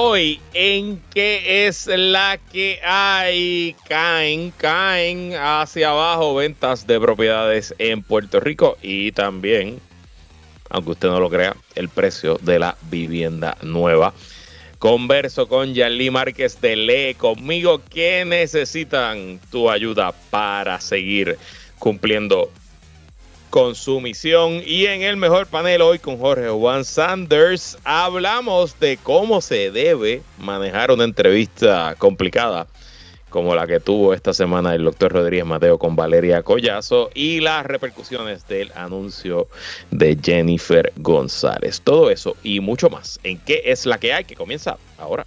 Hoy, ¿en qué es la que hay? Caen, caen hacia abajo ventas de propiedades en Puerto Rico y también, aunque usted no lo crea, el precio de la vivienda nueva. Converso con Yanli Márquez de Lee conmigo que necesitan tu ayuda para seguir cumpliendo con su misión. Y en el mejor panel hoy con Jorge Juan Sanders hablamos de cómo se debe manejar una entrevista complicada como la que tuvo esta semana el doctor Rodríguez Mateo con Valeria Collazo y las repercusiones del anuncio de Jennifer González. Todo eso y mucho más en qué es la que hay que comienza ahora.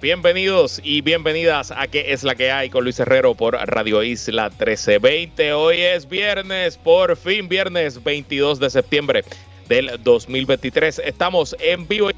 Bienvenidos y bienvenidas a ¿Qué es la que hay? con Luis Herrero por Radio Isla 1320. Hoy es viernes, por fin viernes 22 de septiembre del 2023. Estamos en vivo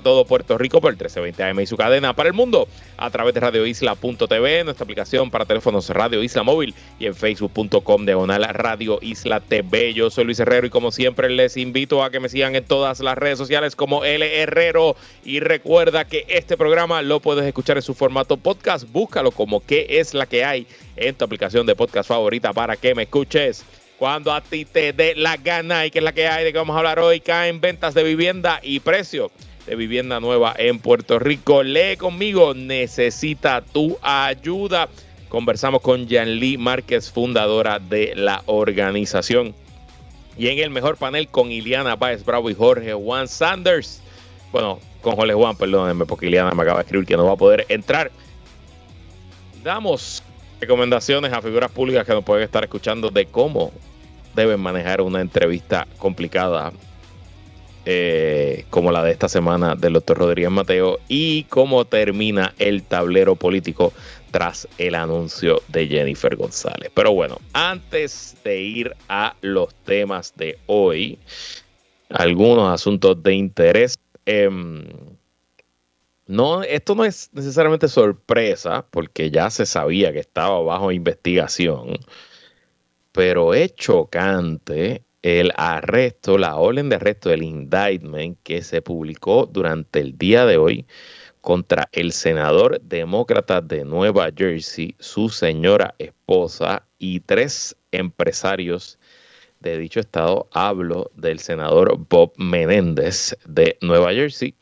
todo Puerto Rico por el 1320 AM y su cadena para el mundo a través de radioisla.tv, nuestra aplicación para teléfonos Radio Isla Móvil y en facebook.com diagonal Radio Isla TV. Yo soy Luis Herrero y como siempre les invito a que me sigan en todas las redes sociales como L Herrero. Y recuerda que este programa lo puedes escuchar en su formato podcast. Búscalo como qué es la que hay en tu aplicación de podcast favorita para que me escuches. Cuando a ti te dé la gana y que es la que hay de que vamos a hablar hoy, caen ventas de vivienda y precio de vivienda nueva en Puerto Rico. Lee conmigo, necesita tu ayuda. Conversamos con Lee Márquez, fundadora de la organización. Y en el mejor panel con Iliana Páez Bravo y Jorge Juan Sanders. Bueno, con Jorge Juan, perdónenme, porque Iliana me acaba de escribir que no va a poder entrar. Damos recomendaciones a figuras públicas que nos pueden estar escuchando de cómo deben manejar una entrevista complicada eh, como la de esta semana del doctor Rodríguez Mateo y cómo termina el tablero político tras el anuncio de Jennifer González. Pero bueno, antes de ir a los temas de hoy, algunos asuntos de interés. Em, no, esto no es necesariamente sorpresa, porque ya se sabía que estaba bajo investigación, pero es chocante el arresto, la orden de arresto del indictment que se publicó durante el día de hoy contra el senador demócrata de Nueva Jersey, su señora esposa y tres empresarios de dicho estado. Hablo del senador Bob Menéndez de Nueva Jersey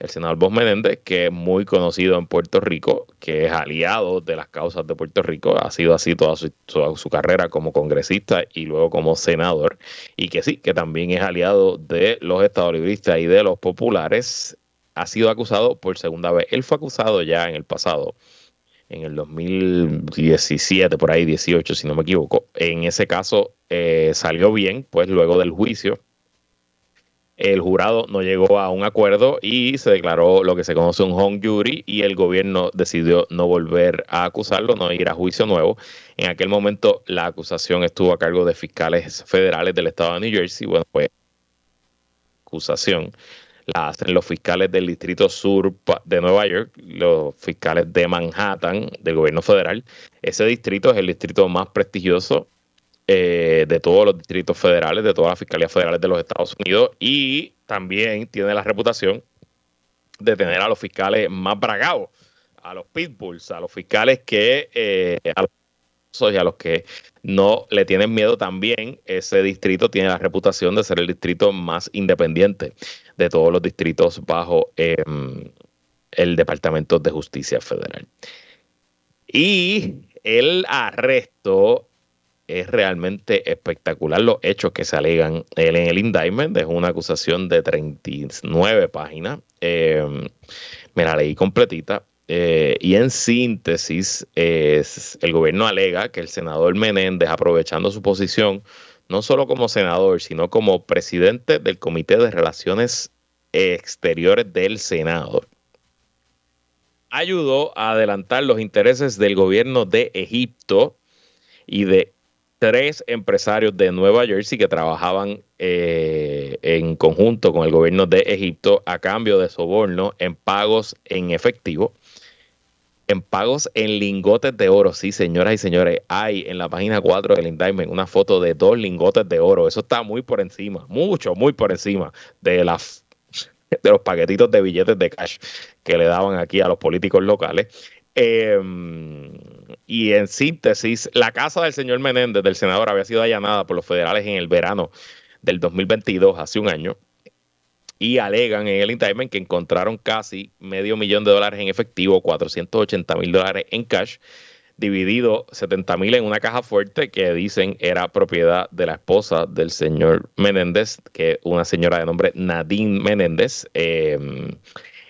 el senador Bob Menéndez, que es muy conocido en Puerto Rico, que es aliado de las causas de Puerto Rico, ha sido así toda su, carrera como congresista y luego como senador, y que sí, que también es aliado de los estadolibristas y de los populares, ha sido acusado por segunda vez. Él fue acusado ya en el pasado, en el 2017, por ahí 18, si no me equivoco. En ese caso eh, salió bien, pues luego del juicio el jurado no llegó a un acuerdo y se declaró lo que se conoce un home jury y el gobierno decidió no volver a acusarlo, no ir a juicio nuevo. En aquel momento la acusación estuvo a cargo de fiscales federales del estado de New Jersey. Bueno, pues acusación la hacen los fiscales del Distrito Sur de Nueva York, los fiscales de Manhattan, del gobierno federal. Ese distrito es el distrito más prestigioso eh, de todos los distritos federales, de todas las fiscalías federales de los Estados Unidos y también tiene la reputación de tener a los fiscales más bragados, a los pitbulls, a los fiscales que eh, a los, que no le tienen miedo también. Ese distrito tiene la reputación de ser el distrito más independiente de todos los distritos bajo em, el Departamento de Justicia Federal. Y el arresto es realmente espectacular los hechos que se alegan en el indictment. Es una acusación de 39 páginas. Eh, me la leí completita. Eh, y en síntesis, es, el gobierno alega que el senador Menéndez, aprovechando su posición, no solo como senador, sino como presidente del Comité de Relaciones Exteriores del Senado, ayudó a adelantar los intereses del gobierno de Egipto y de tres empresarios de Nueva Jersey que trabajaban eh, en conjunto con el gobierno de Egipto a cambio de soborno en pagos en efectivo, en pagos en lingotes de oro. Sí, señoras y señores, hay en la página 4 del indictment una foto de dos lingotes de oro. Eso está muy por encima, mucho, muy por encima de las de los paquetitos de billetes de cash que le daban aquí a los políticos locales. Em, y en síntesis, la casa del señor Menéndez, del senador, había sido allanada por los federales en el verano del 2022, hace un año, y alegan en el indictment que encontraron casi medio millón de dólares en efectivo, 480 mil dólares en cash, dividido 70 mil en una caja fuerte que dicen era propiedad de la esposa del señor Menéndez, que una señora de nombre Nadine Menéndez. Em,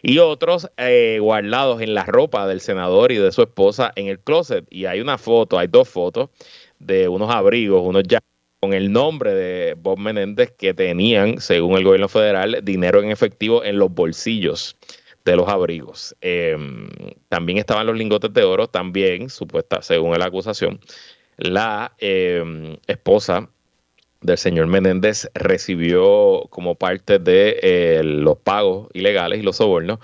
y otros eh, guardados en la ropa del senador y de su esposa en el closet. Y hay una foto, hay dos fotos de unos abrigos, unos ya con el nombre de Bob Menéndez que tenían, según el gobierno federal, dinero en efectivo en los bolsillos de los abrigos. Em, también estaban los lingotes de oro, también, supuesta, según la acusación, la em, esposa del señor Menéndez recibió como parte de eh, los pagos ilegales y los sobornos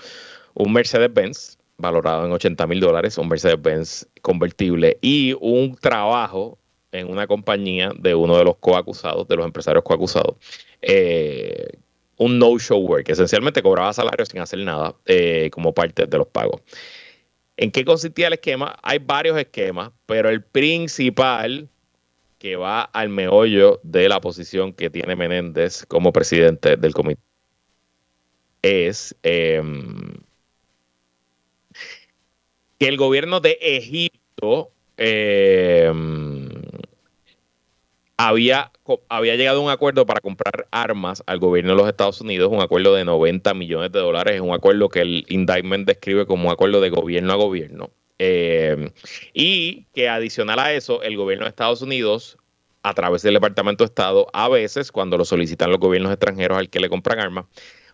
un Mercedes-Benz valorado en 80 mil dólares, un Mercedes-Benz convertible y un trabajo en una compañía de uno de los coacusados, de los empresarios coacusados, eh, un no-show work, esencialmente cobraba salario sin hacer nada eh, como parte de los pagos. ¿En qué consistía el esquema? Hay varios esquemas, pero el principal que va al meollo de la posición que tiene Menéndez como presidente del comité es em, que el gobierno de Egipto em, había, había llegado a un acuerdo para comprar armas al gobierno de los Estados Unidos, un acuerdo de 90 millones de dólares, un acuerdo que el indictment describe como un acuerdo de gobierno a gobierno. Eh, y que adicional a eso, el gobierno de Estados Unidos, a través del Departamento de Estado, a veces, cuando lo solicitan los gobiernos extranjeros al que le compran armas,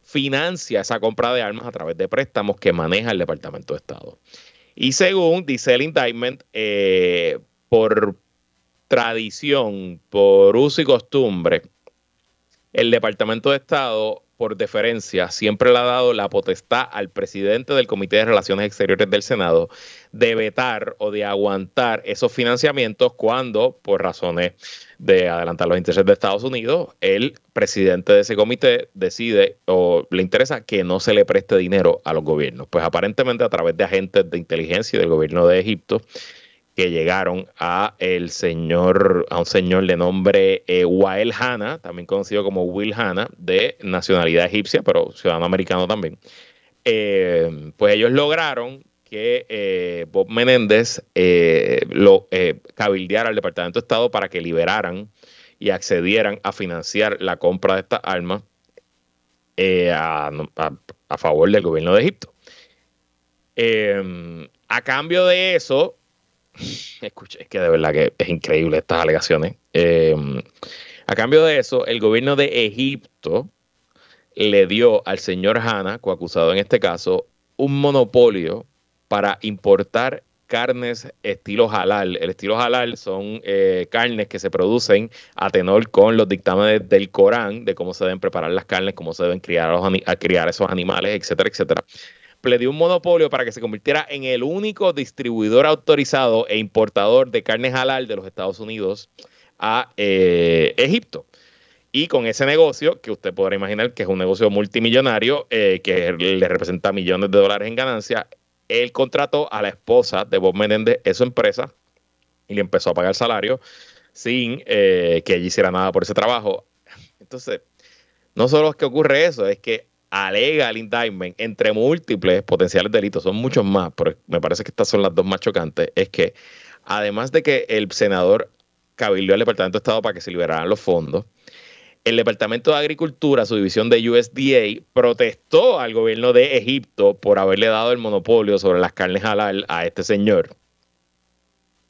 financia esa compra de armas a través de préstamos que maneja el Departamento de Estado. Y según dice el indictment, eh, por tradición, por uso y costumbre, el Departamento de Estado por deferencia, siempre le ha dado la potestad al presidente del Comité de Relaciones Exteriores del Senado de vetar o de aguantar esos financiamientos cuando, por razones de adelantar los intereses de Estados Unidos, el presidente de ese comité decide o le interesa que no se le preste dinero a los gobiernos. Pues aparentemente a través de agentes de inteligencia del gobierno de Egipto, que llegaron a el señor, a un señor de nombre eh, Wael Hanna, también conocido como Will Hanna, de nacionalidad egipcia, pero ciudadano americano también. Eh, pues ellos lograron que eh, Bob Menéndez lo cabildeara al Departamento de Estado para que liberaran y accedieran a financiar la compra de estas armas a, favor del gobierno de Egipto. a cambio de eso, Escuche, es que de verdad que es increíble estas alegaciones. Eh, a cambio de eso, el gobierno de Egipto le dio al señor Hanna, coacusado en este caso, un monopolio para importar carnes estilo halal. El estilo halal son eh, carnes que se producen a tenor con los dictámenes del Corán de cómo se deben preparar las carnes, cómo se deben criar, a, criar esos animales, etcétera, etcétera le dio un monopolio para que se convirtiera en el único distribuidor autorizado e importador de carne halal de los Estados Unidos a eh, Egipto. Y con ese negocio, que usted podrá imaginar que es un negocio multimillonario, eh, que le representa millones de dólares en ganancia, él contrató a la esposa de Bob Menéndez en su empresa y le empezó a pagar salario sin eh, que ella hiciera nada por ese trabajo. Entonces, no solo es que ocurre eso, es que alega el indictment entre múltiples potenciales delitos, son muchos más, pero me parece que estas son las dos más chocantes, es que además de que el senador cabildió al Departamento de Estado para que se liberaran los fondos, el Departamento de Agricultura, su división de USDA, protestó al gobierno de Egipto por haberle dado el monopolio sobre las carnes halal a este señor.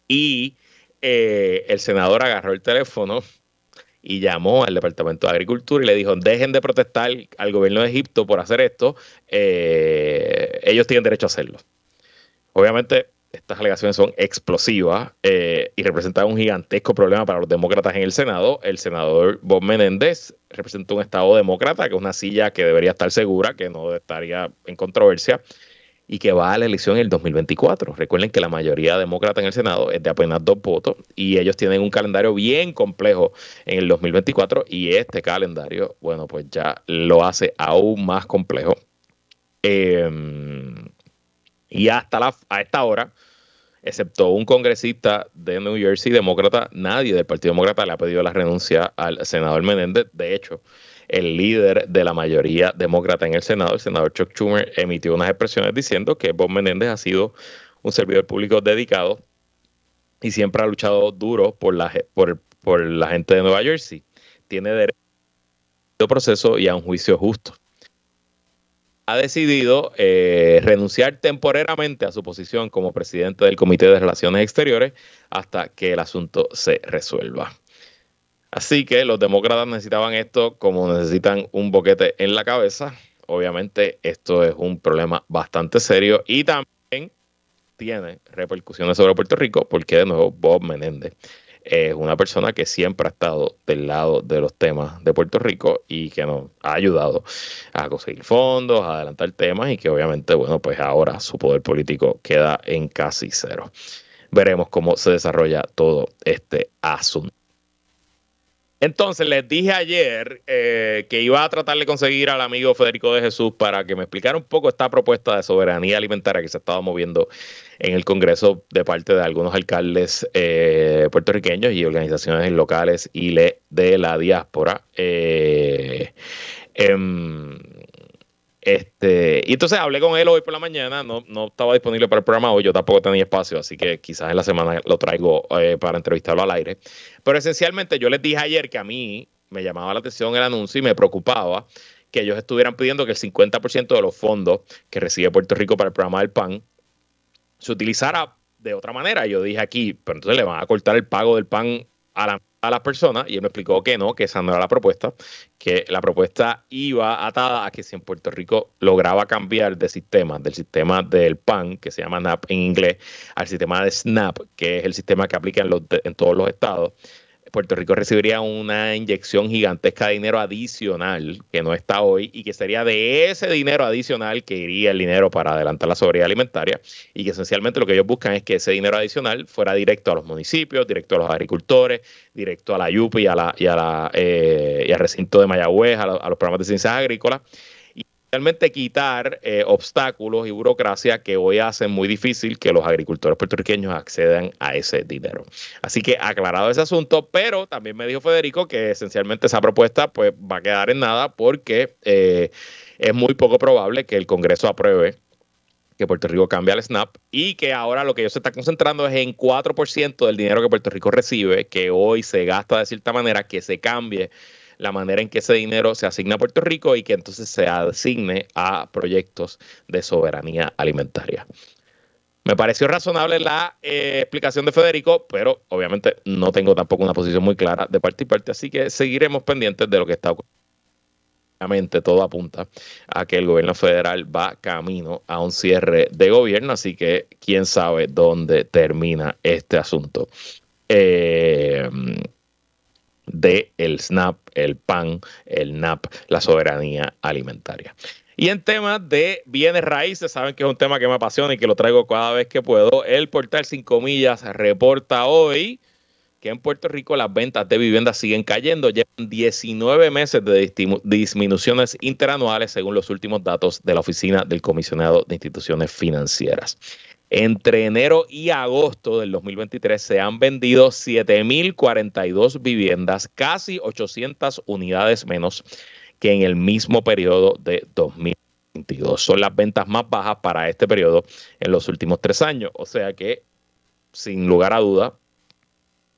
Y eh, el senador agarró el teléfono y llamó al Departamento de Agricultura y le dijo, dejen de protestar al gobierno de Egipto por hacer esto, eh, ellos tienen derecho a hacerlo. Obviamente estas alegaciones son explosivas eh, y representan un gigantesco problema para los demócratas en el Senado. El senador Bob Menéndez representa un estado demócrata, que es una silla que debería estar segura, que no estaría en controversia y que va a la elección en el 2024. Recuerden que la mayoría demócrata en el Senado es de apenas dos votos y ellos tienen un calendario bien complejo en el 2024 y este calendario, bueno, pues ya lo hace aún más complejo. Em, y hasta la, a esta hora, excepto un congresista de New Jersey demócrata, nadie del Partido Demócrata le ha pedido la renuncia al senador Menéndez. De hecho, el líder de la mayoría demócrata en el Senado, el senador Chuck Schumer, emitió unas expresiones diciendo que Bob Menéndez ha sido un servidor público dedicado y siempre ha luchado duro por la, por, la gente de Nueva Jersey. Tiene derecho a un proceso y a un juicio justo ha decidido eh, renunciar temporariamente a su posición como presidente del Comité de Relaciones Exteriores hasta que el asunto se resuelva. Así que los demócratas necesitaban esto como necesitan un boquete en la cabeza. Obviamente esto es un problema bastante serio y también tiene repercusiones sobre Puerto Rico porque de nuevo Bob Menéndez es una persona que siempre ha estado del lado de los temas de Puerto Rico y que nos ha ayudado a conseguir fondos, a adelantar temas y que obviamente, bueno, pues ahora su poder político queda en casi cero. Veremos cómo se desarrolla todo este asunto. Entonces les dije ayer eh, que iba a tratar de conseguir al amigo Federico de Jesús para que me explicara un poco esta propuesta de soberanía alimentaria que se estaba moviendo en el Congreso de parte de algunos alcaldes eh, puertorriqueños y organizaciones locales y de la diáspora. Eh, em, este, y entonces hablé con él hoy por la mañana, no, no estaba disponible para el programa hoy, yo tampoco tenía espacio, así que quizás en la semana lo traigo eh, para entrevistarlo al aire. Pero esencialmente yo les dije ayer que a mí me llamaba la atención el anuncio y me preocupaba que ellos estuvieran pidiendo que el 50% de los fondos que recibe Puerto Rico para el programa del PAN se utilizara de otra manera. Yo dije aquí, pero entonces le van a cortar el pago del PAN a la a las personas y él me explicó que no, que esa no era la propuesta, que la propuesta iba atada a que si en Puerto Rico lograba cambiar de sistema, del sistema del PAN, que se llama NAP en inglés, al sistema de SNAP, que es el sistema que aplica en, los, en todos los estados, Puerto Rico recibiría una inyección gigantesca de dinero adicional que no está hoy y que sería de ese dinero adicional que iría el dinero para adelantar la soberanía alimentaria y que esencialmente lo que ellos buscan es que ese dinero adicional fuera directo a los municipios, directo a los agricultores, directo a la YUPI y, a la, y, la, eh, y al recinto de Mayagüez, a, a los programas de ciencias agrícolas realmente quitar eh, obstáculos y burocracia que hoy hacen muy difícil que los agricultores puertorriqueños accedan a ese dinero. Así que aclarado ese asunto, pero también me dijo Federico que esencialmente esa propuesta pues va a quedar en nada porque eh, es muy poco probable que el Congreso apruebe que Puerto Rico cambie al SNAP y que ahora lo que ellos se están concentrando es en 4% del dinero que Puerto Rico recibe, que hoy se gasta de cierta manera, que se cambie la manera en que ese dinero se asigna a Puerto Rico y que entonces se asigne a proyectos de soberanía alimentaria. Me pareció razonable la eh, explicación de Federico, pero obviamente no tengo tampoco una posición muy clara de parte y parte, así que seguiremos pendientes de lo que está ocurriendo. Obviamente todo apunta a que el gobierno federal va camino a un cierre de gobierno, así que quién sabe dónde termina este asunto. Eh, de el SNAP, el PAN, el NAP, la soberanía alimentaria. Y en temas de bienes raíces, saben que es un tema que me apasiona y que lo traigo cada vez que puedo. El portal 5 millas reporta hoy que en Puerto Rico las ventas de viviendas siguen cayendo. Llevan 19 meses de disminuciones interanuales según los últimos datos de la Oficina del Comisionado de Instituciones Financieras. Entre enero y agosto del 2023 se han vendido 7.042 viviendas, casi 800 unidades menos que en el mismo periodo de 2022. Son las ventas más bajas para este periodo en los últimos tres años. O sea que, sin lugar a duda,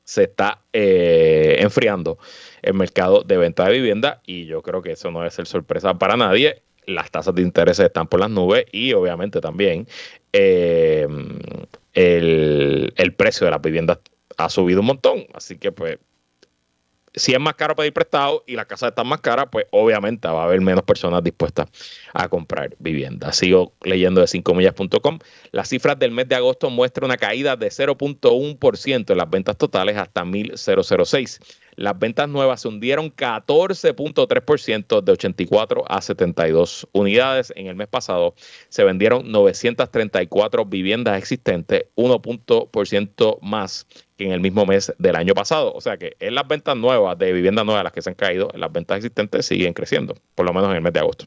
se está eh, enfriando el mercado de venta de vivienda y yo creo que eso no debe ser sorpresa para nadie las tasas de interés están por las nubes y obviamente también eh, el, precio de las viviendas ha subido un montón. Así que pues si es más caro pedir prestado y las casas están más caras, pues obviamente va a haber menos personas dispuestas a comprar vivienda. Sigo leyendo de 5millas.com. Las cifras del mes de agosto muestran una caída de 0.1% en las ventas totales hasta 1.006. Las ventas nuevas se hundieron 14.3% de 84 a 72 unidades. En el mes pasado se vendieron 934 viviendas existentes, 1% más que en el mismo mes del año pasado. O sea que en las ventas nuevas de viviendas nuevas las que se han caído, las ventas existentes siguen creciendo, por lo menos en el mes de agosto.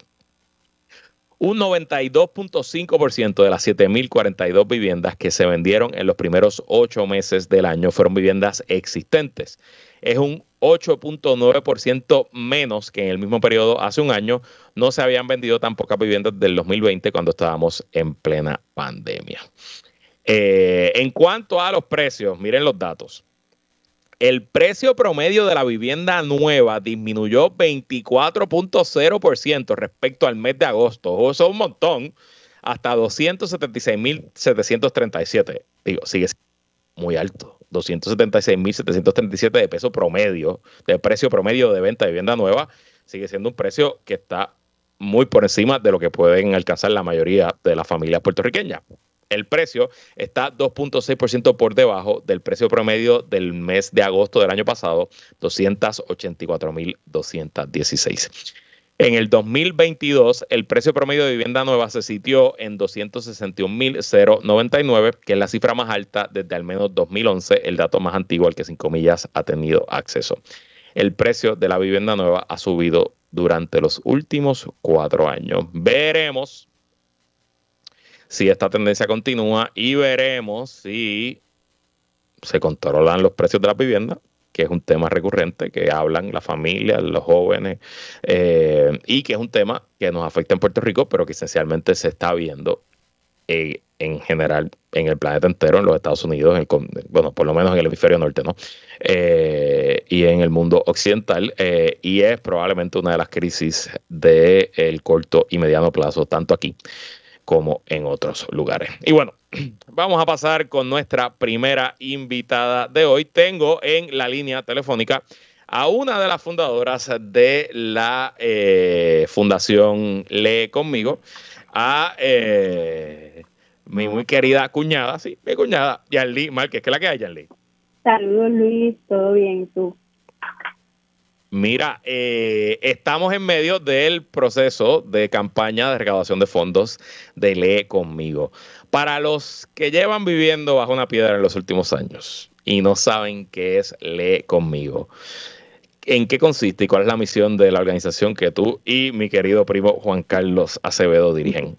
Un 92.5% de las 7.042 viviendas que se vendieron en los primeros ocho meses del año fueron viviendas existentes. Es un 8.9% menos que en el mismo periodo hace un año. No se habían vendido tan pocas viviendas del 2020 cuando estábamos en plena pandemia. Eh, en cuanto a los precios, miren los datos. El precio promedio de la vivienda nueva disminuyó 24.0% respecto al mes de agosto. Eso es un montón. Hasta 276.737. Digo, sigue muy alto. 276.737 de peso promedio, de precio promedio de venta de vivienda nueva. Sigue siendo un precio que está muy por encima de lo que pueden alcanzar la mayoría de las familias puertorriqueñas el precio está 2.6% por debajo del precio promedio del mes de agosto del año pasado, 284.216. En el 2022, el precio promedio de vivienda nueva se sitió en 261.099, que es la cifra más alta desde al menos 2011, el dato más antiguo al que Cinco Millas ha tenido acceso. El precio de la vivienda nueva ha subido durante los últimos cuatro años. Veremos si esta tendencia continúa y veremos si se controlan los precios de la vivienda, que es un tema recurrente que hablan las familias, los jóvenes, eh, y que es un tema que nos afecta en Puerto Rico, pero que esencialmente se está viendo eh, en general en el planeta entero, en los Estados Unidos, bueno, por lo menos en el hemisferio norte, ¿no? Eh, y en el mundo occidental, y es probablemente una de las crisis del corto y mediano plazo, tanto aquí como en otros lugares. Y bueno, vamos a pasar con nuestra primera invitada de hoy. Tengo en la línea telefónica a una de las fundadoras de la eh, Fundación Lee Conmigo, a eh, mi muy querida cuñada, sí, mi cuñada, Yanli Márquez. ¿Qué es la que hay, Yanli? Saludos, Luis. ¿Todo bien? ¿Tú? Mira, eh, estamos en medio del proceso de campaña de recaudación de fondos de Lee conmigo. Para los que llevan viviendo bajo una piedra en los últimos años y no saben qué es Lee conmigo, ¿en qué consiste y cuál es la misión de la organización que tú y mi querido primo Juan Carlos Acevedo dirigen?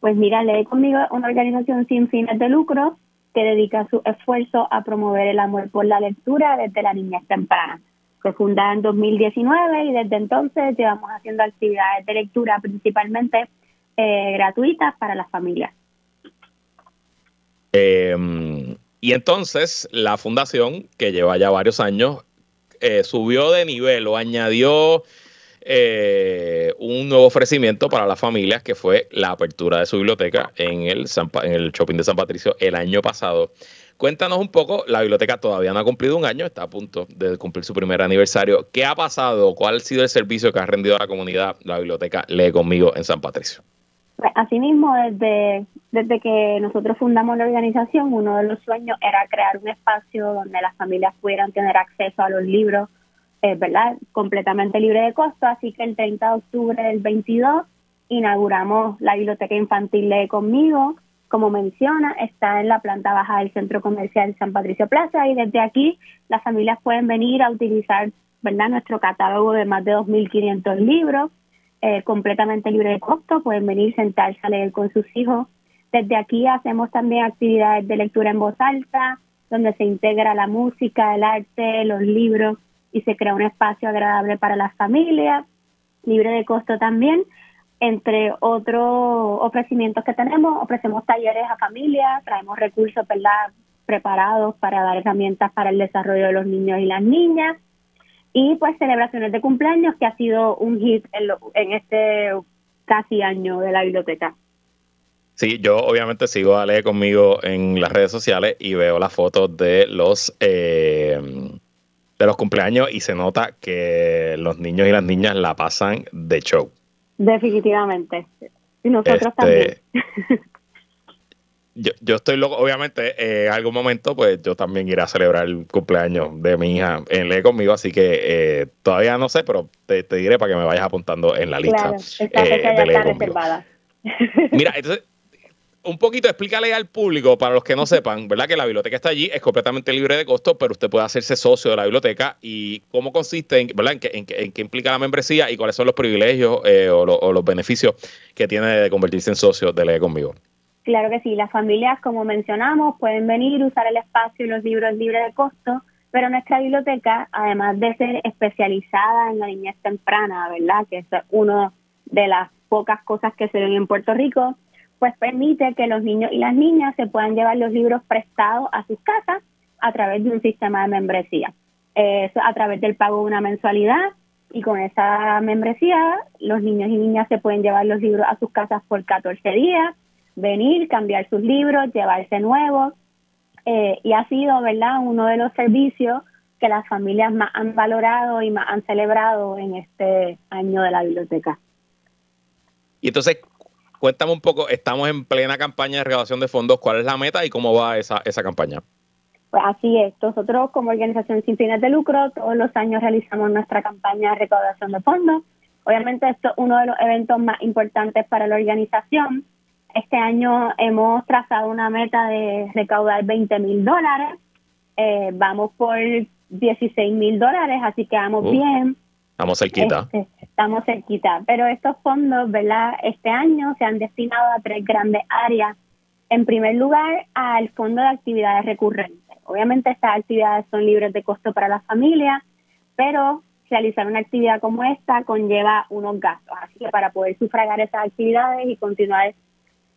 Pues mira, Lee conmigo es una organización sin fines de lucro que dedica su esfuerzo a promover el amor por la lectura desde la niñez temprana fue fundada en 2019 y desde entonces llevamos haciendo actividades de lectura principalmente eh, gratuitas para las familias. Em, y entonces la fundación, que lleva ya varios años, eh, subió de nivel o añadió eh, un nuevo ofrecimiento para las familias, que fue la apertura de su biblioteca en el, en el shopping de San Patricio el año pasado. Cuéntanos un poco, la biblioteca todavía no ha cumplido un año, está a punto de cumplir su primer aniversario. ¿Qué ha pasado? ¿Cuál ha sido el servicio que ha rendido a la comunidad la biblioteca Lee conmigo en San Patricio? Pues, asimismo, desde, desde que nosotros fundamos la organización, uno de los sueños era crear un espacio donde las familias pudieran tener acceso a los libros, eh, ¿verdad? Completamente libre de costo. Así que el 30 de octubre del 22 inauguramos la biblioteca infantil Lee conmigo, como menciona, está en la planta baja del Centro Comercial San Patricio Plaza y desde aquí las familias pueden venir a utilizar ¿verdad? nuestro catálogo de más de 2.500 libros, eh, completamente libre de costo, pueden venir, sentarse a leer con sus hijos. Desde aquí hacemos también actividades de lectura en voz alta, donde se integra la música, el arte, los libros y se crea un espacio agradable para las familias, libre de costo también. Entre otros ofrecimientos que tenemos, ofrecemos talleres a familias, traemos recursos ¿verdad? preparados para dar herramientas para el desarrollo de los niños y las niñas y pues celebraciones de cumpleaños que ha sido un hit en, este casi año de la biblioteca. Sí, yo obviamente sigo a leer conmigo en las redes sociales y veo las fotos de los eh, de los cumpleaños y se nota que los niños y las niñas la pasan de show. Definitivamente. Y nosotros este, también. yo, yo estoy loco, obviamente, eh, en algún momento, pues yo también iré a celebrar el cumpleaños de mi hija en Lee conmigo, así que eh, todavía no sé, pero te, diré para que me vayas apuntando en la lista. Claro, eh, de reservada. Mira, entonces, un poquito explícale al público, para los que no sepan, ¿verdad? Que la biblioteca está allí, es completamente libre de costo, pero usted puede hacerse socio de la biblioteca y cómo consiste, en, ¿verdad? En qué, en, qué implica la membresía y cuáles son los privilegios o, o, los beneficios que tiene de convertirse en socio de Lee conmigo. Claro que sí, las familias, como mencionamos, pueden venir, usar el espacio y los libros libres de costo, pero nuestra biblioteca, además de ser especializada en la niñez temprana, ¿verdad? Que es una de las pocas cosas que se ven en Puerto Rico, pues permite que los niños y las niñas se puedan llevar los libros prestados a sus casas a través de un sistema de membresía. a través del pago de una mensualidad y con esa membresía los niños y niñas se pueden llevar los libros a sus casas por 14 días venir, cambiar sus libros, llevarse nuevos. Eh, y ha sido, ¿verdad?, uno de los servicios que las familias más han valorado y más han celebrado en este año de la biblioteca. Y entonces, cuéntame un poco, estamos en plena campaña de recaudación de fondos, ¿cuál es la meta y cómo va esa, esa campaña? Pues así es, nosotros como organización sin fines de lucro todos los años realizamos nuestra campaña de recaudación de fondos. Obviamente esto es uno de los eventos más importantes para la organización este año hemos trazado una meta de recaudar 20 mil dólares. Eh, vamos por 16 mil dólares, así que vamos uh, bien. Estamos cerquita. Este, estamos cerquita. Pero estos fondos, ¿verdad? Este año se han destinado a tres grandes áreas. En primer lugar, al Fondo de Actividades Recurrentes. Obviamente estas actividades son libres de costo para las familias, pero realizar una actividad como esta conlleva unos gastos. Así que para poder sufragar esas actividades y continuar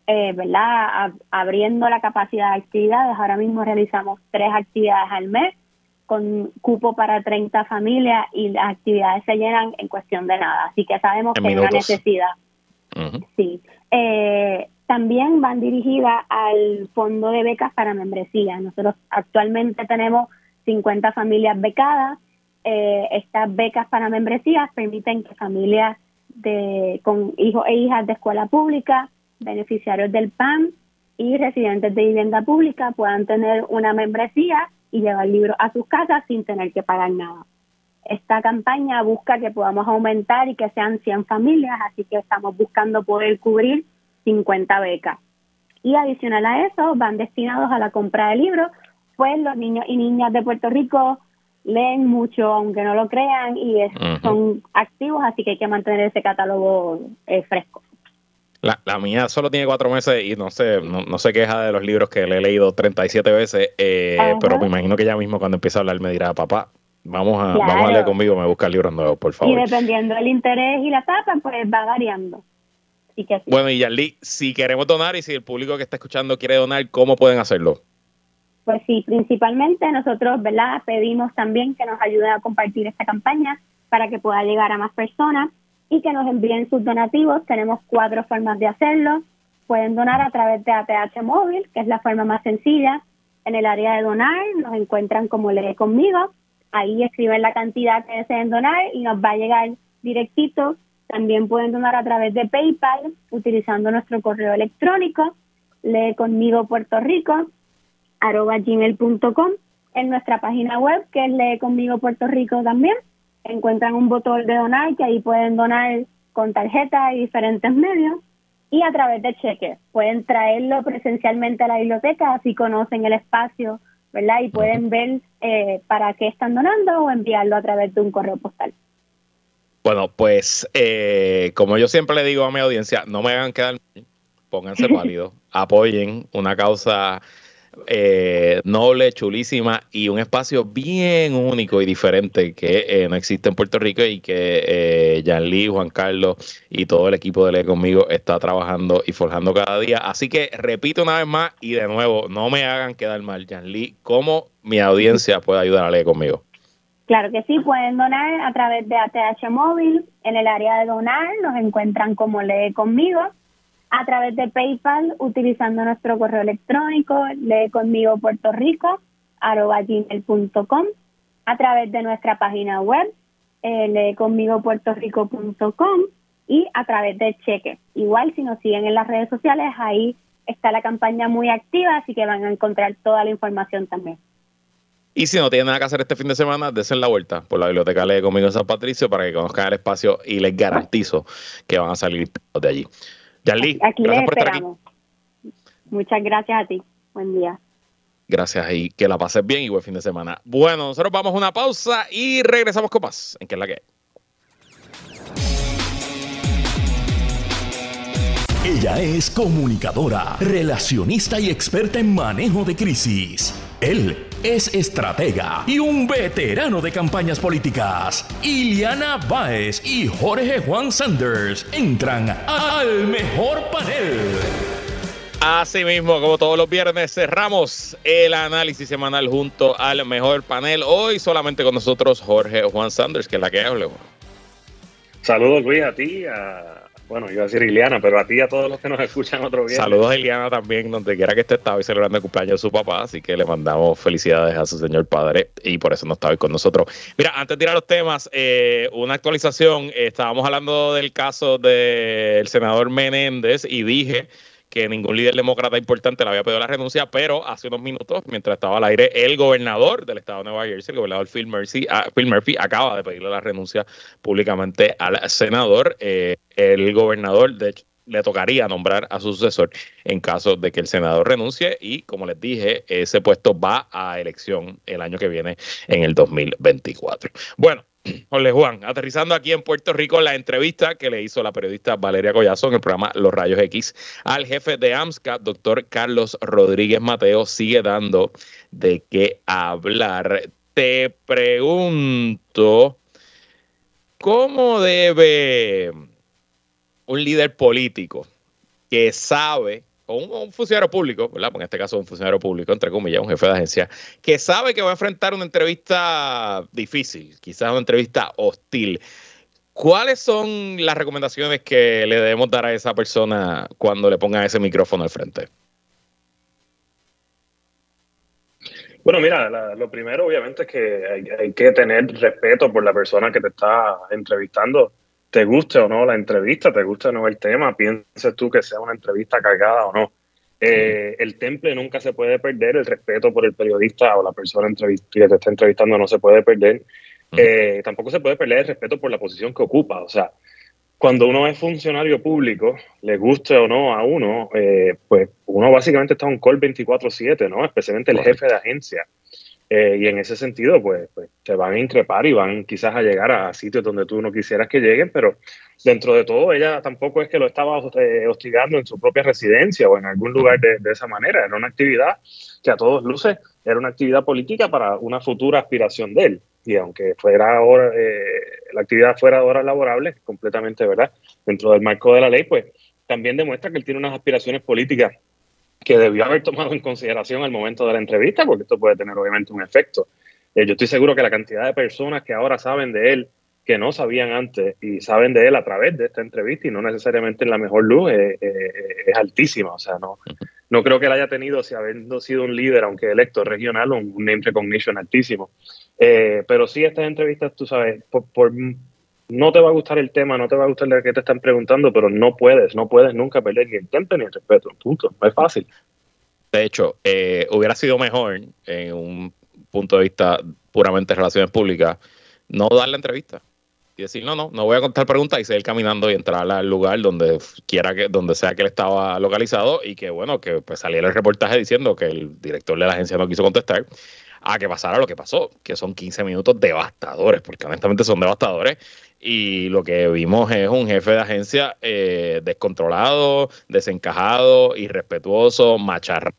eh, ¿verdad? abriendo la capacidad de actividades. Ahora mismo realizamos tres actividades al mes con cupo para 30 familias y las actividades se llenan en cuestión de nada. Así que sabemos que hay una necesidad. Sí. Eh, también van dirigidas al fondo de becas para membresía. Nosotros actualmente tenemos 50 familias becadas. Eh, estas becas para membresías permiten que familias de, con hijos e hijas de escuela pública beneficiarios del PAN y residentes de vivienda pública puedan tener una membresía y llevar libros a sus casas sin tener que pagar nada. Esta campaña busca que podamos aumentar y que sean 100 familias, así que estamos buscando poder cubrir 50 becas. Y adicional a eso, van destinados a la compra de libros, pues los niños y niñas de Puerto Rico leen mucho, aunque no lo crean, y son activos, así que hay que mantener ese catálogo eh, fresco. La, la, mía solo tiene cuatro meses y no sé, no, se queja de los libros que le he leído 37 veces, eh, pero me imagino que ya mismo cuando empiece a hablar me dirá, papá, vamos a, vamos a leer conmigo, me busca libros nuevos, por favor. Y dependiendo del interés y la tapa, pues va variando. Bueno, y Yarli, si queremos donar y si el público que está escuchando quiere donar, ¿cómo pueden hacerlo? Pues sí, principalmente nosotros, ¿verdad? Pedimos también que nos ayuden a compartir esta campaña para que pueda llegar a más personas y que nos envíen sus donativos. Tenemos cuatro formas de hacerlo. Pueden donar a través de ATH Móvil, que es la forma más sencilla. En el área de donar nos encuentran como Lee conmigo. Ahí escriben la cantidad que deseen donar y nos va a llegar directito. También pueden donar a través de PayPal utilizando nuestro correo electrónico lee conmigo Puerto Rico arroba gmail.com en nuestra página web que es lee conmigo Puerto Rico también encuentran un botón de donar que ahí pueden donar con tarjeta y diferentes medios y a través de cheques. Pueden traerlo presencialmente a la biblioteca, así conocen el espacio, ¿verdad? Y pueden ver eh, para qué están donando o enviarlo a través de un correo postal. Bueno, pues eh, como yo siempre le digo a mi audiencia, no me hagan quedar, pónganse válidos, apoyen una causa eh, noble, chulísima y un espacio bien único y diferente que eh, no existe en Puerto Rico y que eh, Lee, Juan Carlos y todo el equipo de Lee conmigo está trabajando y forjando cada día. Así que repito una vez más y de nuevo, no me hagan quedar mal, Jan Lee, ¿cómo mi audiencia puede ayudar a Lee conmigo? Claro que sí, pueden donar a través de ATH Móvil. En el área de donar nos encuentran como Lee conmigo a través de PayPal utilizando nuestro correo electrónico lee conmigo Puerto Rico arroba gmail.com a través de nuestra página web, eh, conmigopuertorico.com y a través de Cheque. Igual si nos siguen en las redes sociales, ahí está la campaña muy activa, así que van a encontrar toda la información también. Y si no tienen nada que hacer este fin de semana, desen la vuelta por la biblioteca Lee conmigo San Patricio para que conozcan el espacio y les garantizo que van a salir de allí. Yarly, aquí les esperamos. Muchas gracias a ti. Buen día. Gracias y que la pases bien y buen fin de semana. Bueno, nosotros vamos a una pausa y regresamos con más en que es la que Ella es comunicadora, relacionista y experta en manejo de crisis. Él es estratega y un veterano de campañas políticas. Iliana Báez y Jorge Juan Sanders entran al mejor panel. Así mismo, como todos los viernes, cerramos el análisis semanal junto al mejor panel. Hoy solamente con nosotros Jorge Juan Sanders, que es la que hablo. Saludos Luis a ti, a bueno, iba a decir Iliana, pero a ti y a todos los que nos escuchan otro día. Saludos a Iliana también, donde quiera que esté, estaba hoy celebrando el cumpleaños de su papá, así que le mandamos felicidades a su señor padre y por eso no está hoy con nosotros. Mira, antes de ir a los temas, eh, una actualización, estábamos hablando del caso del senador Menéndez y dije que ningún líder demócrata importante le había pedido la renuncia, pero hace unos minutos, mientras estaba al aire, el gobernador del estado de Nueva Jersey, el gobernador Phil Murphy, ah, Phil Murphy acaba de pedirle la renuncia públicamente al senador. Eh, el gobernador, de hecho, le tocaría nombrar a su sucesor en caso de que el senador renuncie y, como les dije, ese puesto va a elección el año que viene en el 2024. Bueno, Jorge Juan, aterrizando aquí en Puerto Rico, la entrevista que le hizo la periodista Valeria Collazo en el programa Los Rayos X al jefe de AMSCA, doctor Carlos Rodríguez Mateo, sigue dando de qué hablar. Te pregunto, ¿cómo debe un líder político que sabe o un, funcionario público, ¿verdad? en este caso un funcionario público, entre comillas, un jefe de agencia, que sabe que va a enfrentar una entrevista difícil, quizás una entrevista hostil. ¿Cuáles son las recomendaciones que le debemos dar a esa persona cuando le ponga ese micrófono al frente? Bueno, mira, lo primero obviamente es que hay, hay, que tener respeto por la persona que te está entrevistando te guste o no la entrevista, te guste o no el tema, pienses tú que sea una entrevista cargada o no. Eh, el temple nunca se puede perder, el respeto por el periodista o la persona que te está entrevistando no se puede perder. Eh, tampoco se puede perder el respeto por la posición que ocupa. O sea, cuando uno es funcionario público, le guste o no a uno, eh, pues uno básicamente está un call 24/7, ¿no? Especialmente el jefe de agencia. Eh, y en ese sentido, pues, pues, te van a increpar y van quizás a llegar a sitios donde tú no quisieras que lleguen, pero dentro de todo ella tampoco es que lo estaba eh, hostigando en su propia residencia o en algún lugar de, esa manera. Era una actividad que a todos luces era una actividad política para una futura aspiración de él. Y aunque fuera ahora, eh, la actividad fuera de horas laborables, completamente verdad, dentro del marco de la ley, pues también demuestra que él tiene unas aspiraciones políticas que debió haber tomado en consideración al momento de la entrevista, porque esto puede tener obviamente un efecto. Eh, yo estoy seguro que la cantidad de personas que ahora saben de él, que no sabían antes y saben de él a través de esta entrevista y no necesariamente en la mejor luz, eh, eh, es altísima. O sea, no, no creo que él haya tenido, si habiendo sido un líder, aunque electo regional, un, name recognition altísimo. pero sí, estas entrevistas, tú sabes, por, por no te va a gustar el tema, no te va a gustar lo que te están preguntando, pero no puedes, no puedes nunca perder ni el tiempo ni el respeto. Punto. No es fácil. De hecho, eh, hubiera sido mejor, en un punto de vista puramente de relaciones públicas, no dar la entrevista y decir, no, no, no voy a contar preguntas y seguir caminando y entrar al lugar donde quiera que, donde sea que él estaba localizado y que bueno, que pues saliera el reportaje diciendo que el director de la agencia no quiso contestar a que pasara lo que pasó, que son 15 minutos devastadores, porque honestamente son devastadores y lo que vimos es un jefe de agencia eh, descontrolado, desencajado, irrespetuoso, macharrado.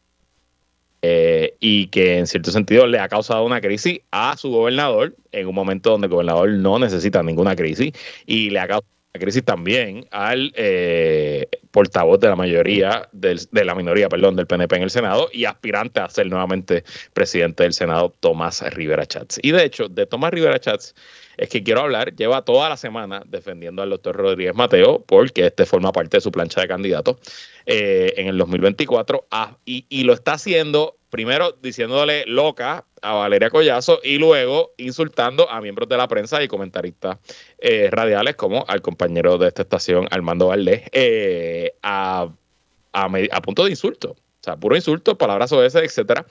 Eh, y que en cierto sentido le ha causado una crisis a su gobernador en un momento donde el gobernador no necesita ninguna crisis y le ha causado una crisis también al eh, portavoz de la mayoría de la minoría perdón del PNP en el Senado y aspirante a ser nuevamente presidente del Senado Tomás Rivera Chats. Y de hecho de Tomás Rivera Chats es que quiero hablar, lleva toda la semana defendiendo al doctor Rodríguez Mateo, porque este forma parte de su plancha de candidatos eh, en el 2024, ah, y, lo está haciendo primero diciéndole loca a Valeria Collazo y luego insultando a miembros de la prensa y comentaristas eh, radiales como al compañero de esta estación, Armando Valdés, eh, a, a, punto de insulto. O sea, puro insulto, palabras ese, etcétera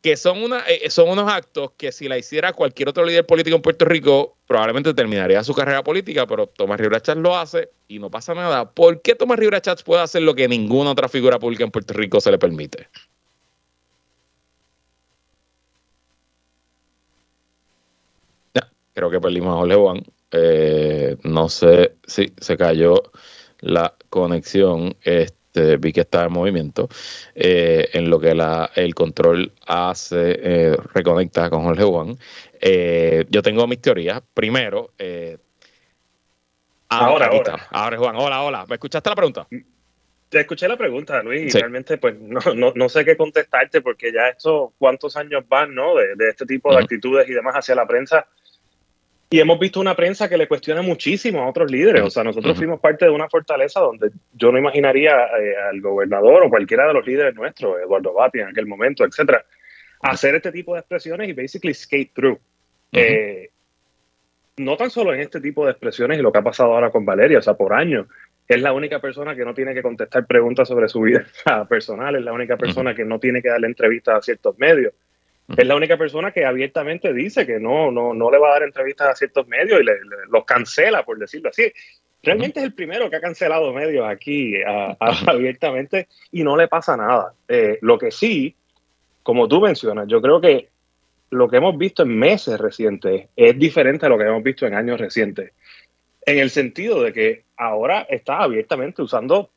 que son, una, eh, son unos actos que si la hiciera cualquier otro líder político en Puerto Rico, probablemente terminaría su carrera política, pero Tomás Rivera Chats lo hace y no pasa nada. ¿Por qué Tomás Rivera Chats puede hacer lo que ninguna otra figura pública en Puerto Rico se le permite? creo que perdimos a Jorge Juan. Eh, no sé si se cayó la conexión. Este, vi que estaba en movimiento. Eh, en lo que la, el control hace, eh, reconecta con Jorge Juan. yo tengo mis teorías. Primero, ahora, ahora. Ahora, Juan. Hola, hola. ¿Me escuchaste la pregunta? Te escuché la pregunta, Luis, y realmente pues no, no, sé qué contestarte porque ya esto, cuántos años van, ¿no? De, este tipo de actitudes y demás hacia la prensa y hemos visto una prensa que le cuestiona muchísimo a otros líderes. O sea, nosotros fuimos parte de una fortaleza donde yo no imaginaría eh, al gobernador o cualquiera de los líderes nuestros, Eduardo Bati en aquel momento, etcétera, hacer este tipo de expresiones y basically skate through. Eh, no tan solo en este tipo de expresiones y lo que ha pasado ahora con Valeria, o sea, por años, es la única persona que no tiene que contestar preguntas sobre su vida personal, es la única persona que no tiene que darle entrevistas a ciertos medios es la única persona que abiertamente dice que no, no, no le va a dar entrevistas a ciertos medios y le, los cancela, por decirlo así. Realmente es el primero que ha cancelado medios aquí abiertamente y no le pasa nada. Eh, lo que sí, como tú mencionas, yo creo que lo que hemos visto en meses recientes es diferente a lo que hemos visto en años recientes. En el sentido de que ahora está abiertamente usando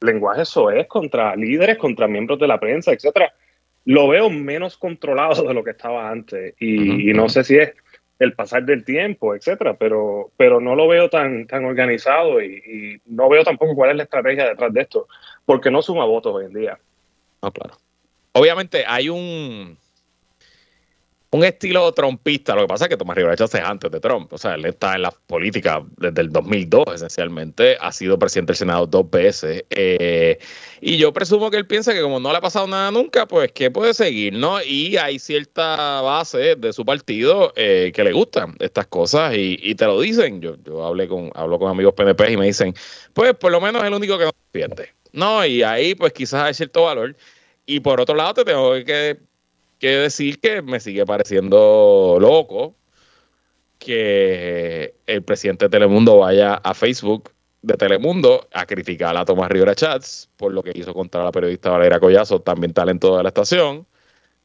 lenguaje soez contra líderes, contra miembros de la prensa, etcétera lo veo menos controlado de lo que estaba antes. Y, no sé si es el pasar del tiempo, etcétera, pero, pero no lo veo tan, tan organizado y, no veo tampoco cuál es la estrategia detrás de esto, porque no suma votos hoy en día. No, claro. Obviamente hay un un estilo trompista. Lo que pasa es que Tomás Rivera Chávez es antes de Trump. O sea, él está en la política desde el 2002, esencialmente. Ha sido presidente del Senado dos veces. Eh, y yo presumo que él piensa que como no le ha pasado nada nunca, pues que puede seguir, ¿no? Y hay cierta base de su partido eh, que le gustan estas cosas y, te lo dicen. Yo, yo hablé con, hablo con amigos PNP y me dicen, pues por lo menos es el único que no pierde. No, y ahí pues quizás hay cierto valor. Y por otro lado, te tengo que que decir que me sigue pareciendo loco que el presidente de Telemundo vaya a Facebook de Telemundo a criticar a Tomás Rivera Chats por lo que hizo contra la periodista Valeria Collazo, también talento de la estación,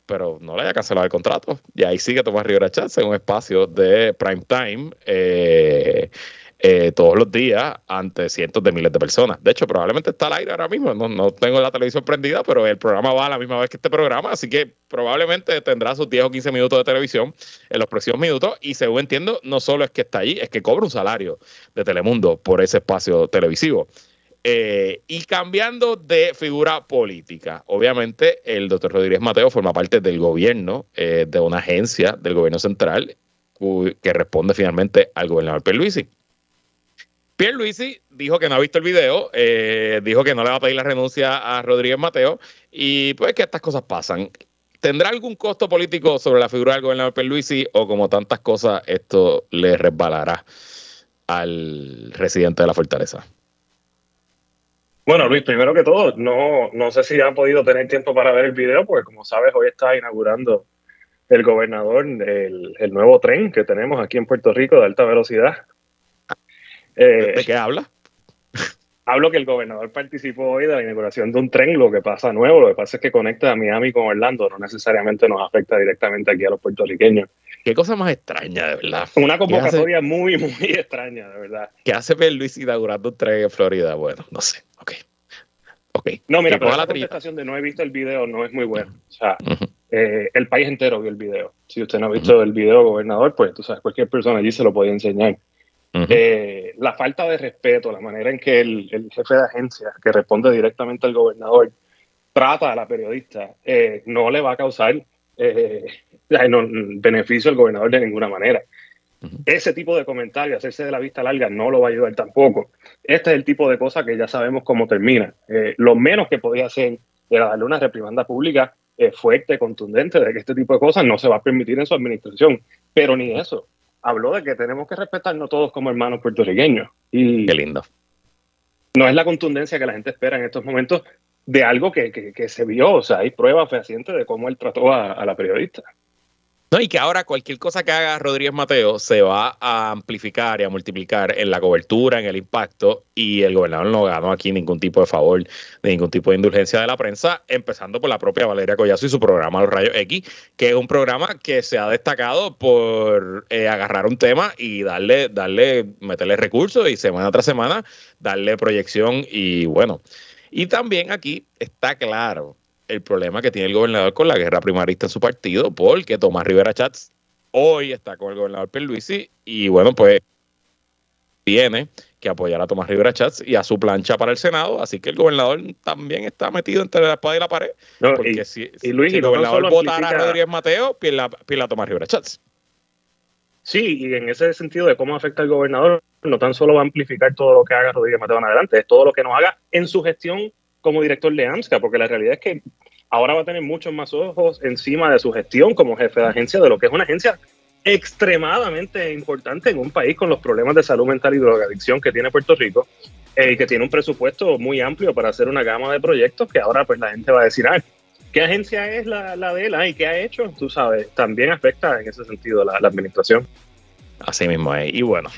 pero no le haya cancelado el contrato. Y ahí sigue Tomás Rivera Chats en un espacio de prime time. Eh, eh, todos los días ante cientos de miles de personas. De hecho, probablemente está al aire ahora mismo. No, tengo la televisión prendida, pero el programa va a la misma vez que este programa, así que probablemente tendrá sus 10 o 15 minutos de televisión en los próximos minutos. Y según entiendo, no solo es que está allí, es que cobra un salario de Telemundo por ese espacio televisivo. Eh, y cambiando de figura política, obviamente el doctor Rodríguez Mateo forma parte del gobierno, eh, de una agencia del gobierno central que responde finalmente al gobernador Luisi. Pierre Luisi dijo que no ha visto el video, eh, dijo que no le va a pedir la renuncia a Rodríguez Mateo y pues que estas cosas pasan. ¿Tendrá algún costo político sobre la figura del gobernador Luisi o como tantas cosas esto le resbalará al residente de la fortaleza? Bueno, Luis, primero que todo, no, no sé si han podido tener tiempo para ver el video, porque como sabes, hoy está inaugurando el gobernador el, el nuevo tren que tenemos aquí en Puerto Rico de alta velocidad eh, ¿De qué habla? Hablo que el gobernador participó hoy de la inauguración de un tren, lo que pasa nuevo, lo que pasa es que conecta a Miami con Orlando, no necesariamente nos afecta directamente aquí a los puertorriqueños. Qué cosa más extraña, de verdad. Una convocatoria muy, muy extraña, de verdad. ¿Qué hace ver Luis inaugurando un tren en Florida? Bueno, no sé, ok. Okay. No, mira, pero la contestación de no he visto el video no es muy buena. O sea, eh, el país entero vio el video. Si usted no ha visto el video, gobernador, pues tú sabes, cualquier persona allí se lo podía enseñar. Eh, la falta de respeto, la manera en que el, jefe de agencia, que responde directamente al gobernador, trata a la periodista, eh, no le va a causar eh, beneficio al gobernador de ninguna manera. Ese tipo de comentarios, hacerse de la vista larga, no lo va a ayudar tampoco. Este es el tipo de cosas que ya sabemos cómo termina. lo menos que podía hacer era darle una reprimanda pública fuerte, contundente, de que este tipo de cosas no se va a permitir en su administración. Pero ni eso. Habló de que tenemos que respetarnos todos como hermanos puertorriqueños. Y Qué lindo. No es la contundencia que la gente espera en estos momentos de algo que, que, se vio. O sea, hay pruebas fehacientes de cómo él trató a la periodista. No, y que ahora cualquier cosa que haga Rodríguez Mateo se va a amplificar y a multiplicar en la cobertura, en el impacto, y el gobernador no ganó aquí ningún tipo de favor, ningún tipo de indulgencia de la prensa, empezando por la propia Valeria Collazo y su programa Los Rayos X, que es un programa que se ha destacado por eh, agarrar un tema y darle, darle, meterle recursos y semana tras semana darle proyección y bueno. Y también aquí está claro el problema que tiene el gobernador con la guerra primarista en su partido, porque Tomás Rivera Chats hoy está con el gobernador Pierluisi y bueno, pues tiene que apoyar a Tomás Rivera Chats y a su plancha para el Senado, así que el gobernador también está metido entre la espada y la pared, porque si, el gobernador votara a Rodríguez Mateo, pierda, a Tomás Rivera Chats. Sí, y en ese sentido de cómo afecta al gobernador, no tan solo va a amplificar todo lo que haga Rodríguez Mateo en adelante, es todo lo que nos haga en su gestión como director de AMSCA, porque la realidad es que ahora va a tener muchos más ojos encima de su gestión como jefe de agencia, de lo que es una agencia extremadamente importante en un país con los problemas de salud mental y drogadicción que tiene Puerto Rico eh, que tiene un presupuesto muy amplio para hacer una gama de proyectos que ahora pues la gente va a decir, ah, ¿qué agencia es la, de él? ¿Y qué ha hecho? Tú sabes, también afecta en ese sentido la, la administración. Así mismo es. Y bueno,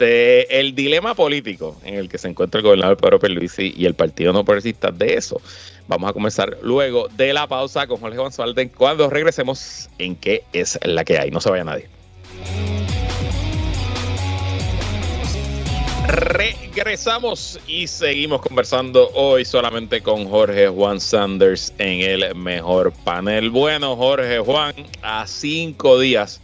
el dilema político en el que se encuentra el gobernador Pedro Pierluisi y el Partido No Progresista, de eso vamos a comenzar luego de la pausa con Jorge González cuando regresemos en qué es la que hay. No se vaya nadie. Regresamos y seguimos conversando hoy solamente con Jorge Juan Sanders en el mejor panel. Bueno, Jorge Juan, a cinco días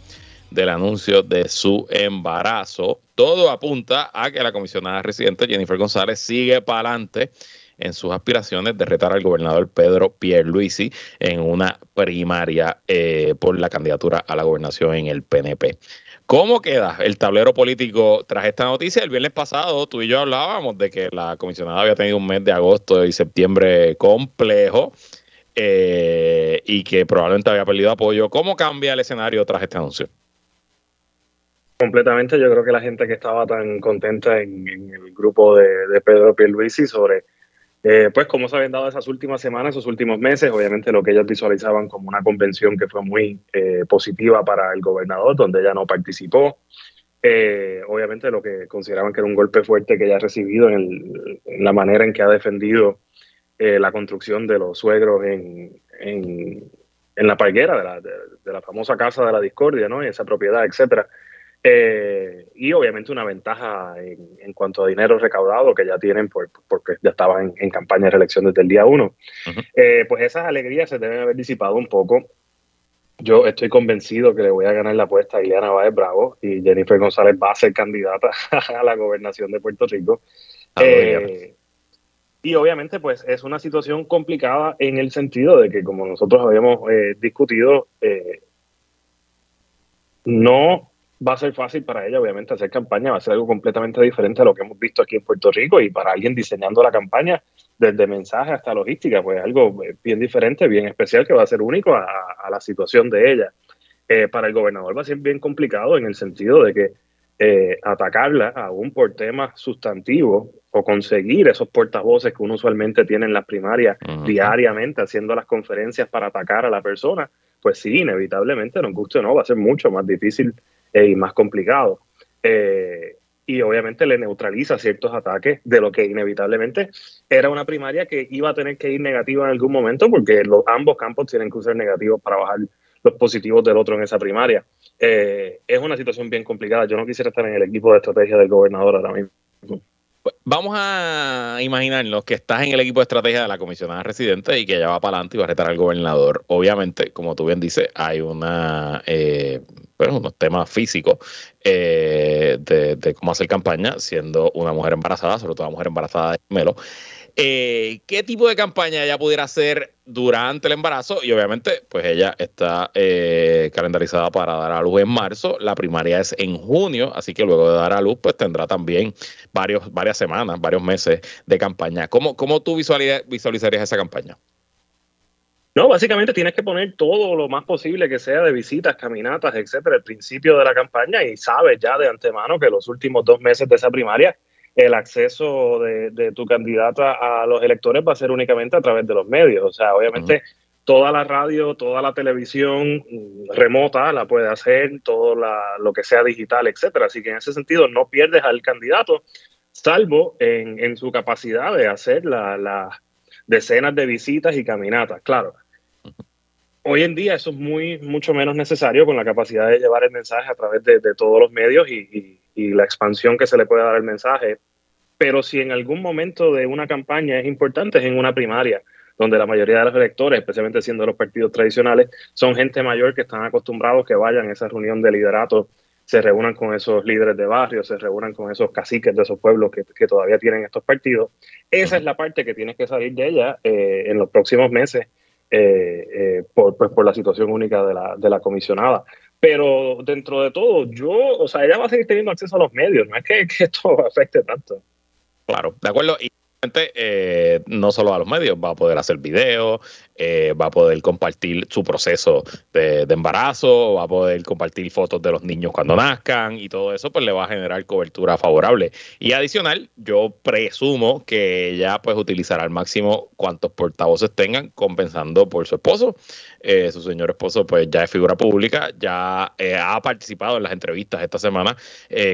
del anuncio de su embarazo. Todo apunta a que la comisionada residente Jennifer González sigue para adelante en sus aspiraciones de retar al gobernador Pedro Pierluisi en una primaria eh, por la candidatura a la gobernación en el PNP. ¿Cómo queda el tablero político tras esta noticia? El viernes pasado tú y yo hablábamos de que la comisionada había tenido un mes de agosto y septiembre complejo eh, y que probablemente había perdido apoyo. ¿Cómo cambia el escenario tras este anuncio? Completamente, yo creo que la gente que estaba tan contenta en, el grupo de, de, Pedro Pierluisi sobre eh, pues cómo se habían dado esas últimas semanas, esos últimos meses, obviamente lo que ellos visualizaban como una convención que fue muy eh, positiva para el gobernador, donde ella no participó, eh, obviamente lo que consideraban que era un golpe fuerte que ella ha recibido en, la manera en que ha defendido la construcción de los suegros en, en, la parguera de la, de la, famosa casa de la discordia, ¿no? Y esa propiedad, etcétera. Eh, y obviamente una ventaja en, cuanto a dinero recaudado que ya tienen porque ya estaban en, campaña de reelección desde el día uno. Eh, pues esas alegrías se deben haber disipado un poco. Yo estoy convencido que le voy a ganar la apuesta a Ileana Báez Bravo y Jennifer González va a ser candidata a la gobernación de Puerto Rico. Ah, eh, y obviamente pues es una situación complicada en el sentido de que como nosotros habíamos discutido, no va a ser fácil para ella, obviamente, hacer campaña, va a ser algo completamente diferente a lo que hemos visto aquí en Puerto Rico y para alguien diseñando la campaña, desde mensaje hasta logística, pues algo eh, bien diferente, bien especial que va a ser único a, la situación de ella. Eh, para el gobernador va a ser bien complicado en el sentido de que eh, atacarla aún por temas sustantivos o conseguir esos portavoces que uno usualmente tiene en las primarias diariamente haciendo las conferencias para atacar a la persona, pues sí, inevitablemente, nos guste o no, va a ser mucho más difícil y más complicado. Eh, y obviamente le neutraliza ciertos ataques de lo que inevitablemente era una primaria que iba a tener que ir negativa en algún momento porque los, ambos campos tienen que ser negativos para bajar los positivos del otro en esa primaria. Eh, es una situación bien complicada. Yo no quisiera estar en el equipo de estrategia del gobernador ahora mismo. Vamos a imaginarnos que estás en el equipo de estrategia de la comisionada residente y que ella va para adelante y va a retar al gobernador. Obviamente, como tú bien dices, hay una, eh, bueno, unos temas físicos eh, de, cómo hacer campaña siendo una mujer embarazada, sobre todo una mujer embarazada de gemelo. Eh, qué tipo de campaña ella pudiera hacer durante el embarazo y obviamente pues ella está eh, calendarizada para dar a luz en marzo, la primaria es en junio, así que luego de dar a luz pues tendrá también varios, varias semanas, varios meses de campaña. ¿Cómo, cómo tú visualizarías esa campaña? No, básicamente tienes que poner todo lo más posible que sea de visitas, caminatas, etcétera, al principio de la campaña y sabes ya de antemano que los últimos dos meses de esa primaria el acceso de, tu candidata a los electores va a ser únicamente a través de los medios. O sea, obviamente toda la radio, toda la televisión remota la puede hacer, todo lo que sea digital, etcétera. Así que en ese sentido no pierdes al candidato, salvo en, su capacidad de hacer las decenas de visitas y caminatas. Claro, hoy en día eso es muy mucho menos necesario con la capacidad de llevar el mensaje a través de, todos los medios y, la expansión que se le puede dar al mensaje. Pero si en algún momento de una campaña es importante, es en una primaria, donde la mayoría de los electores, especialmente siendo los partidos tradicionales, son gente mayor que están acostumbrados que vayan a esa reunión de liderato, se reúnan con esos líderes de barrio, se reúnan con esos caciques de esos pueblos que, todavía tienen estos partidos. Esa es la parte que tienes que salir de ella eh, en los próximos meses eh, eh, por, pues, por la situación única de la, de la comisionada. Pero dentro de todo, yo, o sea, ella va a seguir teniendo acceso a los medios, no es que, esto afecte tanto. Claro, de acuerdo. Y eh, no solo a los medios, va a poder hacer videos, eh, va a poder compartir su proceso de, embarazo, va a poder compartir fotos de los niños cuando nazcan y todo eso, pues le va a generar cobertura favorable. Y adicional, yo presumo que ella pues utilizará al máximo cuantos portavoces tengan, compensando por su esposo. Eh, su señor esposo pues ya es figura pública, ya ha participado en las entrevistas esta semana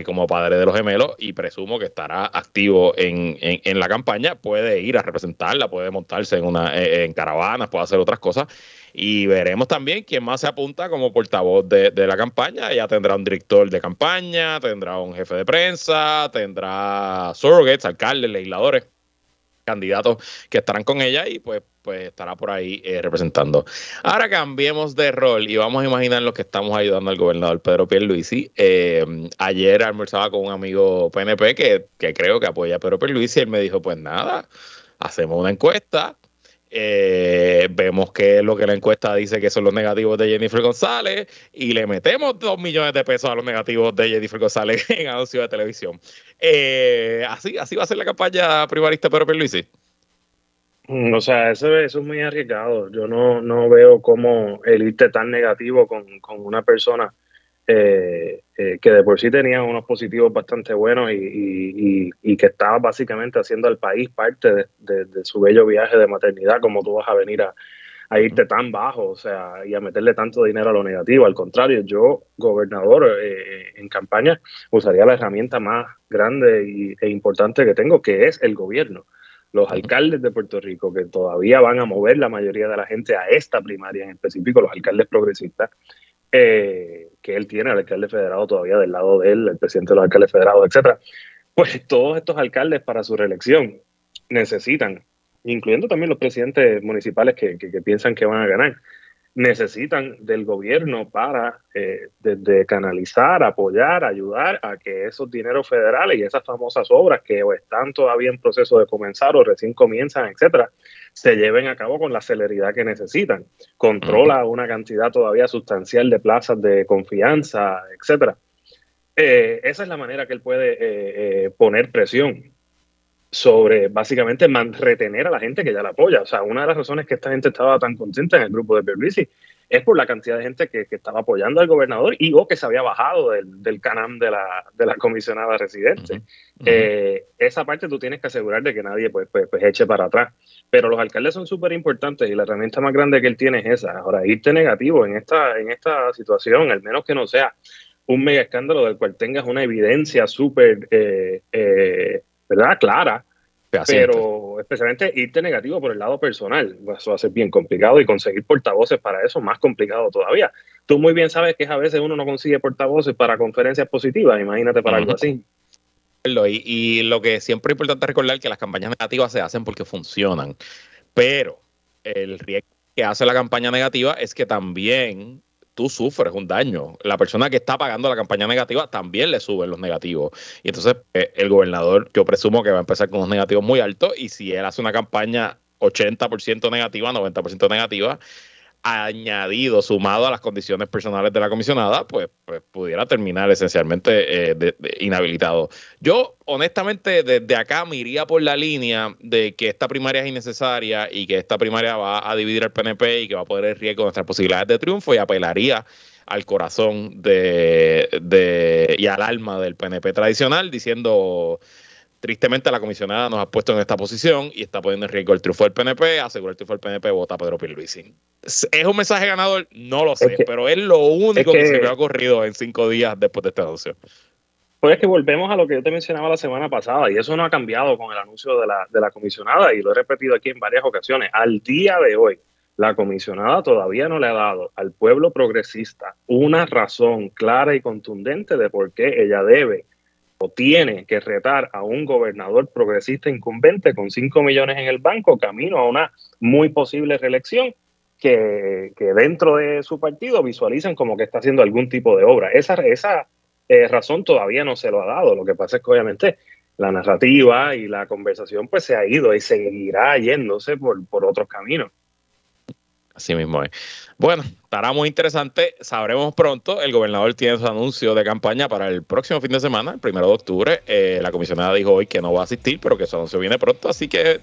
como padre de los gemelos y presumo que estará activo en, en la campaña puede ir a representarla, puede montarse en una eh, en caravanas, puede hacer otras cosas. Y veremos también quién más se apunta como portavoz de, la campaña. Ya tendrá un director de campaña, tendrá un jefe de prensa, tendrá surrogates, alcaldes, legisladores, candidatos que estarán con ella y pues pues estará por ahí eh, representando. Ahora cambiemos de rol y vamos a imaginar lo que estamos ayudando al gobernador Pedro Pierluisi. Eh, ayer almorzaba con un amigo PNP que, que creo que apoya a Pedro Pierluisi y él me dijo, pues nada, hacemos una encuesta, eh, vemos que lo que la encuesta dice que son los negativos de Jennifer González y le metemos dos millones de pesos a los negativos de Jennifer González en anuncio de televisión. así, así va a ser la campaña primarista Pedro Pierluisi. Mm, o sea, eso, eso es muy arriesgado. Yo no, no veo cómo el irte tan negativo con, una persona eh, eh, que de por sí tenía unos positivos bastante buenos y, que estaba básicamente haciendo al país parte de, su bello viaje de maternidad, como tú vas a venir a, irte tan bajo, o sea, y a meterle tanto dinero a lo negativo. Al contrario, yo, gobernador eh, en campaña, usaría la herramienta más grande e importante que tengo, que es el gobierno. Los alcaldes de Puerto Rico, que todavía van a mover la mayoría de la gente a esta primaria en específico, los alcaldes progresistas, eh, que él tiene, el alcalde federado todavía del lado de él, el presidente de los alcaldes federados, etcétera, pues todos estos alcaldes para su reelección necesitan, incluyendo también los presidentes municipales que piensan que van a ganar, necesitan del gobierno para eh, desde canalizar, apoyar, ayudar a que esos dineros federales y esas famosas obras que o están todavía en proceso de comenzar o recién comienzan, etcétera, se lleven a cabo con la celeridad que necesitan. Controla una cantidad todavía sustancial de plazas de confianza, etcétera. Eh, esa es la manera que él puede eh, poner presión sobre básicamente retener a la gente que ya la apoya. O sea, una de las razones que esta gente estaba tan contenta en el grupo de Pierluisi es por la cantidad de gente que, estaba apoyando al gobernador y o que se había bajado del, del canam de la, de la comisionada residente. Eh, esa parte tú tienes que asegurar de que nadie pues, pues, pues eche para atrás. Pero los alcaldes son súper importantes y la herramienta más grande que él tiene es esa. Ahora, irte negativo en esta, en esta situación, al menos que no sea un mega escándalo del cual tengas una evidencia súper eh, eh, ¿verdad? Clara. Pero especialmente irte negativo por el lado personal, eso va a ser bien complicado y conseguir portavoces para eso más complicado todavía. Tú muy bien sabes que a veces uno no consigue portavoces para conferencias positivas, imagínate para algo así. Y, y, lo que siempre es importante recordar es que las campañas negativas se hacen porque funcionan, pero el riesgo que hace la campaña negativa es que también tú sufres un daño. La persona que está pagando la campaña negativa también le suben los negativos. Y entonces eh, el gobernador, yo presumo que va a empezar con unos negativos muy altos y si él hace una campaña 80% negativa, 90% negativa, añadido, sumado a las condiciones personales de la comisionada, pues, pues pudiera terminar esencialmente eh, inhabilitado. Yo, honestamente, desde acá me iría por la línea de que esta primaria es innecesaria y que esta primaria va a dividir al PNP y que va a poner en riesgo nuestras posibilidades de triunfo y apelaría al corazón de, de y al alma del PNP tradicional, diciendo Tristemente la comisionada nos ha puesto en esta posición y está poniendo en riesgo el triunfo del PNP, asegura el triunfo del PNP, vota Pedro Pierluisi. ¿Es un mensaje ganador? No lo sé, pero es lo único que, se me ha ocurrido en cinco días después de este anuncio. Pues es que volvemos a lo que yo te mencionaba la semana pasada y eso no ha cambiado con el anuncio de la, de la comisionada y lo he repetido aquí en varias ocasiones. Al día de hoy, la comisionada todavía no le ha dado al pueblo progresista una razón clara y contundente de por qué ella debe o tiene que retar a un gobernador progresista incumbente con 5 millones en el banco, camino a una muy posible reelección, que, dentro de su partido visualizan como que está haciendo algún tipo de obra. Esa, esa eh, razón todavía no se lo ha dado. Lo que pasa es que obviamente la narrativa y la conversación pues se ha ido y seguirá yéndose por, por otros caminos. Así mismo es. Bueno, estará muy interesante. Sabremos pronto. El gobernador tiene su anuncio de campaña para el próximo fin de semana, el primero de octubre. Eh, la comisionada dijo hoy que no va a asistir, pero que su anuncio viene pronto. Así que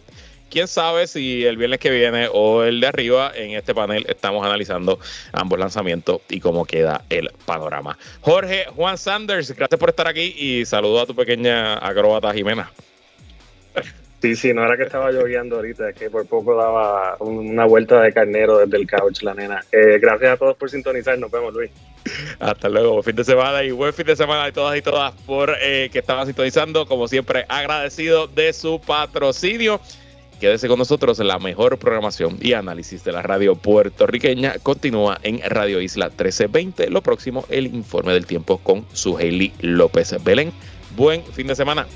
quién sabe si el viernes que viene o el de arriba en este panel estamos analizando ambos lanzamientos y cómo queda el panorama. Jorge Juan Sanders, gracias por estar aquí y saludo a tu pequeña acróbata Jimena. Sí, sí, no era que estaba lloviendo ahorita, es que por poco daba una vuelta de carnero desde el couch, la nena. Eh, gracias a todos por sintonizar, nos vemos, Luis. Hasta luego, fin de semana y buen fin de semana a todas y todas por eh, que estaban sintonizando. Como siempre, agradecido de su patrocinio. Quédese con nosotros, la mejor programación y análisis de la radio puertorriqueña continúa en Radio Isla 1320. Lo próximo, el informe del tiempo con su Hailey López Belén. Buen fin de semana.